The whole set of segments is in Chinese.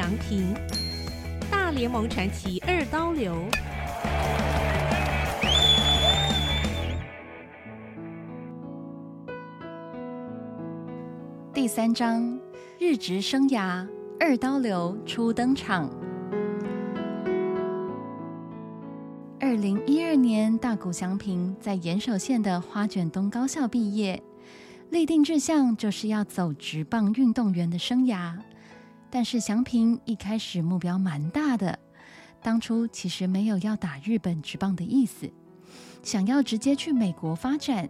祥平，大联盟传奇二刀流。第三章，日职生涯二刀流初登场。二零一二年，大谷翔平在岩手县的花卷东高校毕业，立定志向就是要走职棒运动员的生涯。但是祥平一开始目标蛮大的，当初其实没有要打日本职棒的意思，想要直接去美国发展。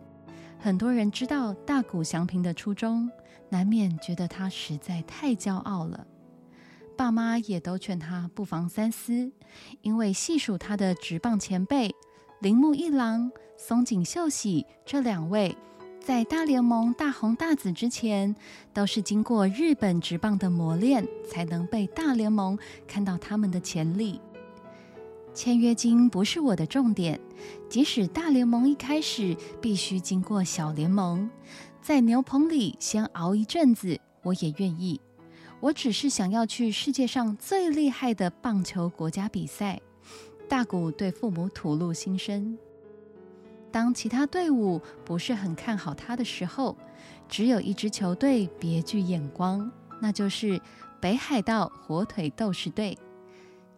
很多人知道大谷祥平的初衷，难免觉得他实在太骄傲了。爸妈也都劝他不妨三思，因为细数他的职棒前辈铃木一郎、松井秀喜这两位，在大联盟大红大紫之前，都是经过日本职棒的磨练，才能被大联盟看到他们的潜力。签约金不是我的重点，即使大联盟一开始必须经过小联盟，在牛棚里先熬一阵子，我也愿意。我只是想要去世界上最厉害的棒球国家比赛。大谷对父母吐露心声。当其他队伍不是很看好他的时候，只有一支球队别具眼光，那就是北海道火腿斗士队。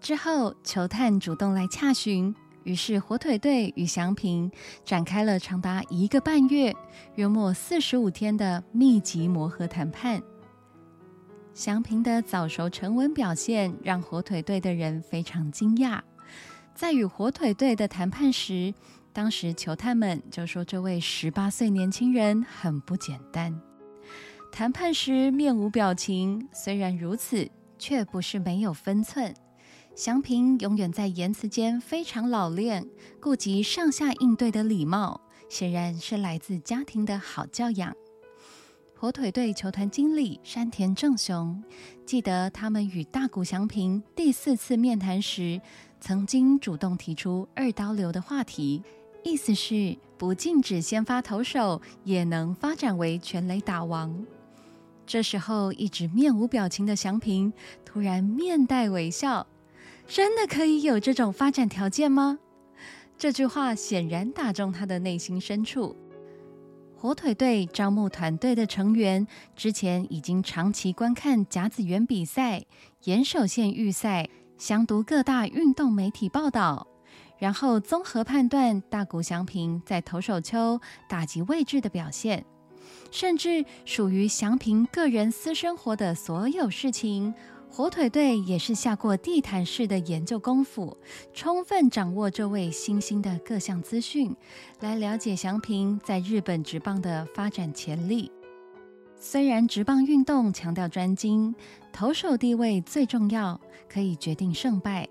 之后，球探主动来洽询，于是火腿队与祥平展开了长达一个半月、约莫四十五天的密集磨合谈判。祥平的早熟沉稳表现让火腿队的人非常惊讶。在与火腿队的谈判时，当时球探们就说这位十八岁年轻人很不简单。谈判时面无表情，虽然如此，却不是没有分寸。祥平永远在言辞间非常老练，顾及上下应对的礼貌，显然是来自家庭的好教养。火腿队球团经理山田正雄记得，他们与大谷翔平第四次面谈时，曾经主动提出“二刀流”的话题，意思是不禁止先发投手也能发展为全垒打王。这时候，一直面无表情的翔平突然面带微笑：“真的可以有这种发展条件吗？”这句话显然打中他的内心深处。火腿队招募团队的成员之前已经长期观看甲子园比赛、岩手县预赛，详读各大运动媒体报道，然后综合判断大谷翔平在投手丘打击位置的表现，甚至属于翔平个人私生活的所有事情。火腿队也是下过地毯式的研究功夫，充分掌握这位新星的各项资讯，来了解祥平在日本职棒的发展潜力。虽然职棒运动强调专精，投手地位最重要，可以决定胜败，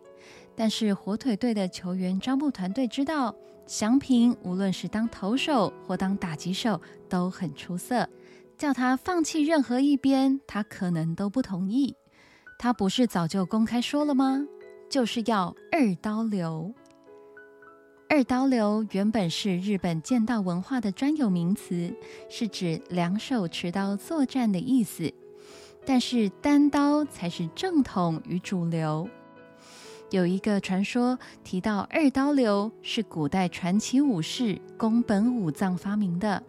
但是火腿队的球员招募团队知道，祥平无论是当投手或当打击手都很出色，叫他放弃任何一边，他可能都不同意。他不是早就公开说了吗？就是要二刀流。二刀流原本是日本剑道文化的专有名词，是指两手持刀作战的意思。但是单刀才是正统与主流。有一个传说提到，二刀流是古代传奇武士宫本武藏发明的。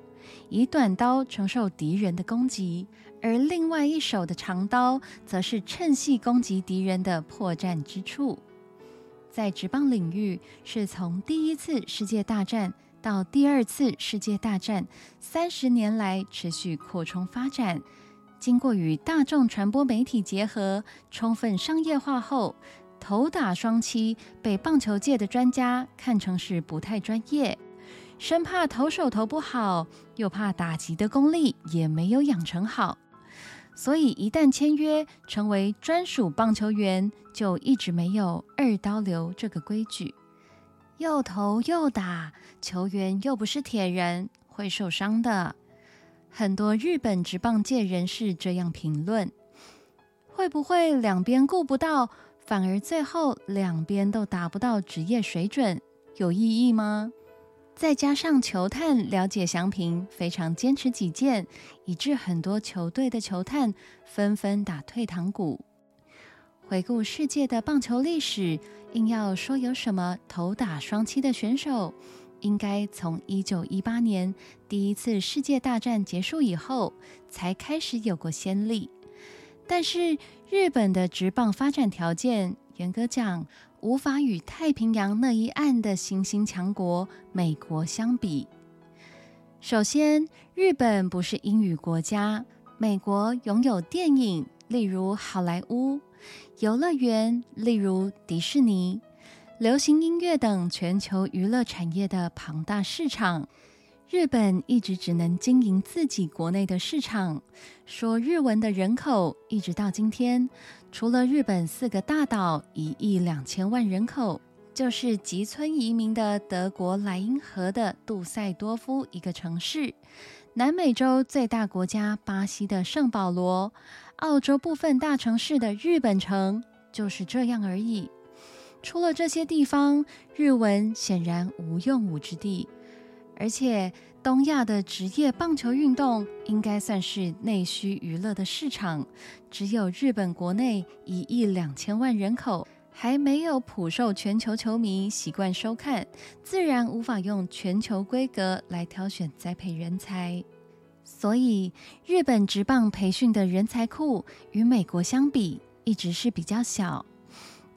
以短刀承受敌人的攻击，而另外一手的长刀则是趁隙攻击敌人的破绽之处。在职棒领域，是从第一次世界大战到第二次世界大战三十年来持续扩充发展。经过与大众传播媒体结合，充分商业化后，头打双七被棒球界的专家看成是不太专业。生怕投手投不好，又怕打击的功力也没有养成好，所以一旦签约成为专属棒球员，就一直没有二刀流这个规矩。又投又打，球员又不是铁人，会受伤的。很多日本职棒界人士这样评论：会不会两边顾不到，反而最后两边都达不到职业水准，有意义吗？再加上球探了解祥平非常坚持己见，以致很多球队的球探纷纷打退堂鼓。回顾世界的棒球历史，硬要说有什么头打双七的选手，应该从一九一八年第一次世界大战结束以后才开始有过先例。但是日本的职棒发展条件，严格讲，无法与太平洋那一岸的新兴强国美国相比。首先，日本不是英语国家，美国拥有电影，例如好莱坞；游乐园，例如迪士尼；流行音乐等全球娱乐产业的庞大市场。日本一直只能经营自己国内的市场，说日文的人口一直到今天，除了日本四个大岛一亿两千万人口，就是吉村移民的德国莱茵河的杜塞多夫一个城市，南美洲最大国家巴西的圣保罗，澳洲部分大城市的日本城，就是这样而已。除了这些地方，日文显然无用武之地。而且，东亚的职业棒球运动应该算是内需娱乐的市场。只有日本国内一亿两千万人口，还没有普受全球球迷习惯收看，自然无法用全球规格来挑选栽培人才。所以，日本职棒培训的人才库与美国相比，一直是比较小。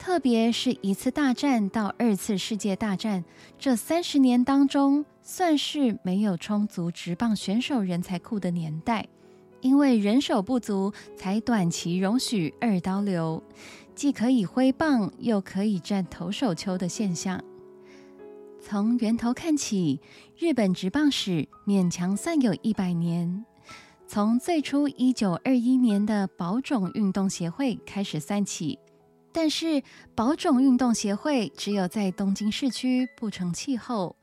特别是一次大战到二次世界大战这三十年当中，算是没有充足职棒选手人才库的年代，因为人手不足，才短期容许二刀流，既可以挥棒又可以站投手球的现象。从源头看起，日本职棒史勉强算有一百年，从最初一九二一年的保种运动协会开始算起。但是保种运动协会只有在东京市区不成气候，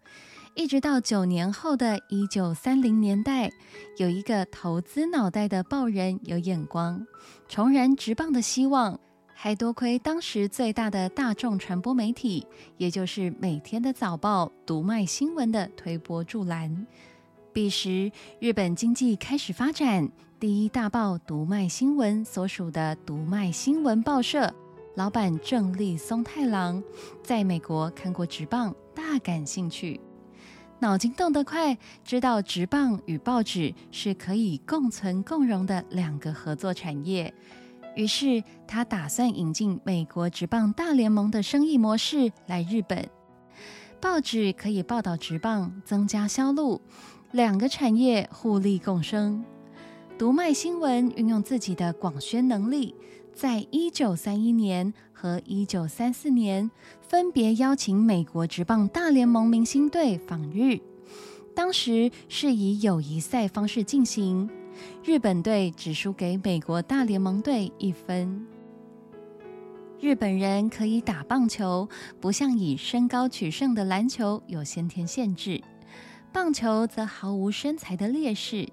一直到九年后的一九三零年代，有一个投资脑袋的报人有眼光，重燃直棒的希望，还多亏当时最大的大众传播媒体，也就是每天的早报读卖新闻的推波助澜。彼时日本经济开始发展，第一大报读卖新闻所属的读卖新闻报社。老板正立松太郎在美国看过直棒，大感兴趣，脑筋动得快，知道直棒与报纸是可以共存共荣的两个合作产业。于是他打算引进美国直棒大联盟的生意模式来日本，报纸可以报道直棒，增加销路，两个产业互利共生。读卖新闻运用自己的广宣能力。在一九三一年和一九三四年，分别邀请美国职棒大联盟明星队访日。当时是以友谊赛方式进行，日本队只输给美国大联盟队一分。日本人可以打棒球，不像以身高取胜的篮球有先天限制，棒球则毫无身材的劣势。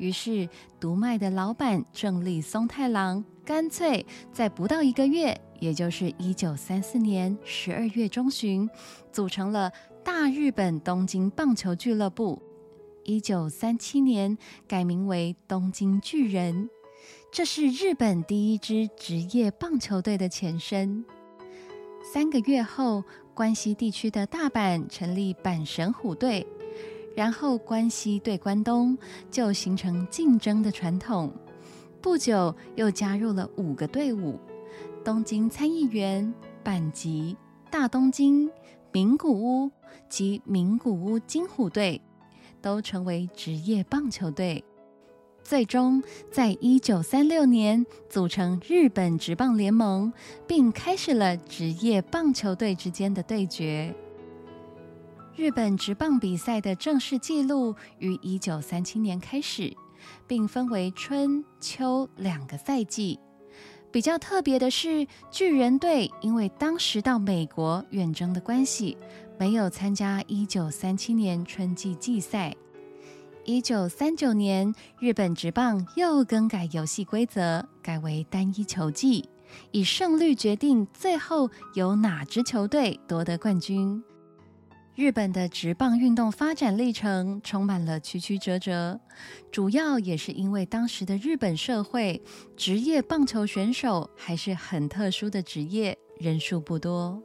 于是，独卖的老板正立松太郎。干脆在不到一个月，也就是一九三四年十二月中旬，组成了大日本东京棒球俱乐部。一九三七年改名为东京巨人，这是日本第一支职业棒球队的前身。三个月后，关西地区的大阪成立阪神虎队，然后关西对关东，就形成竞争的传统。不久，又加入了五个队伍：东京参议员、阪急、大东京、名古屋及名古屋金虎队，都成为职业棒球队。最终，在一九三六年组成日本职棒联盟，并开始了职业棒球队之间的对决。日本职棒比赛的正式纪录于一九三七年开始。并分为春秋两个赛季。比较特别的是，巨人队因为当时到美国远征的关系，没有参加1937年春季季赛。1939年，日本职棒又更改游戏规则，改为单一球季，以胜率决定最后由哪支球队夺得冠军。日本的职棒运动发展历程充满了曲曲折折，主要也是因为当时的日本社会职业棒球选手还是很特殊的职业，人数不多。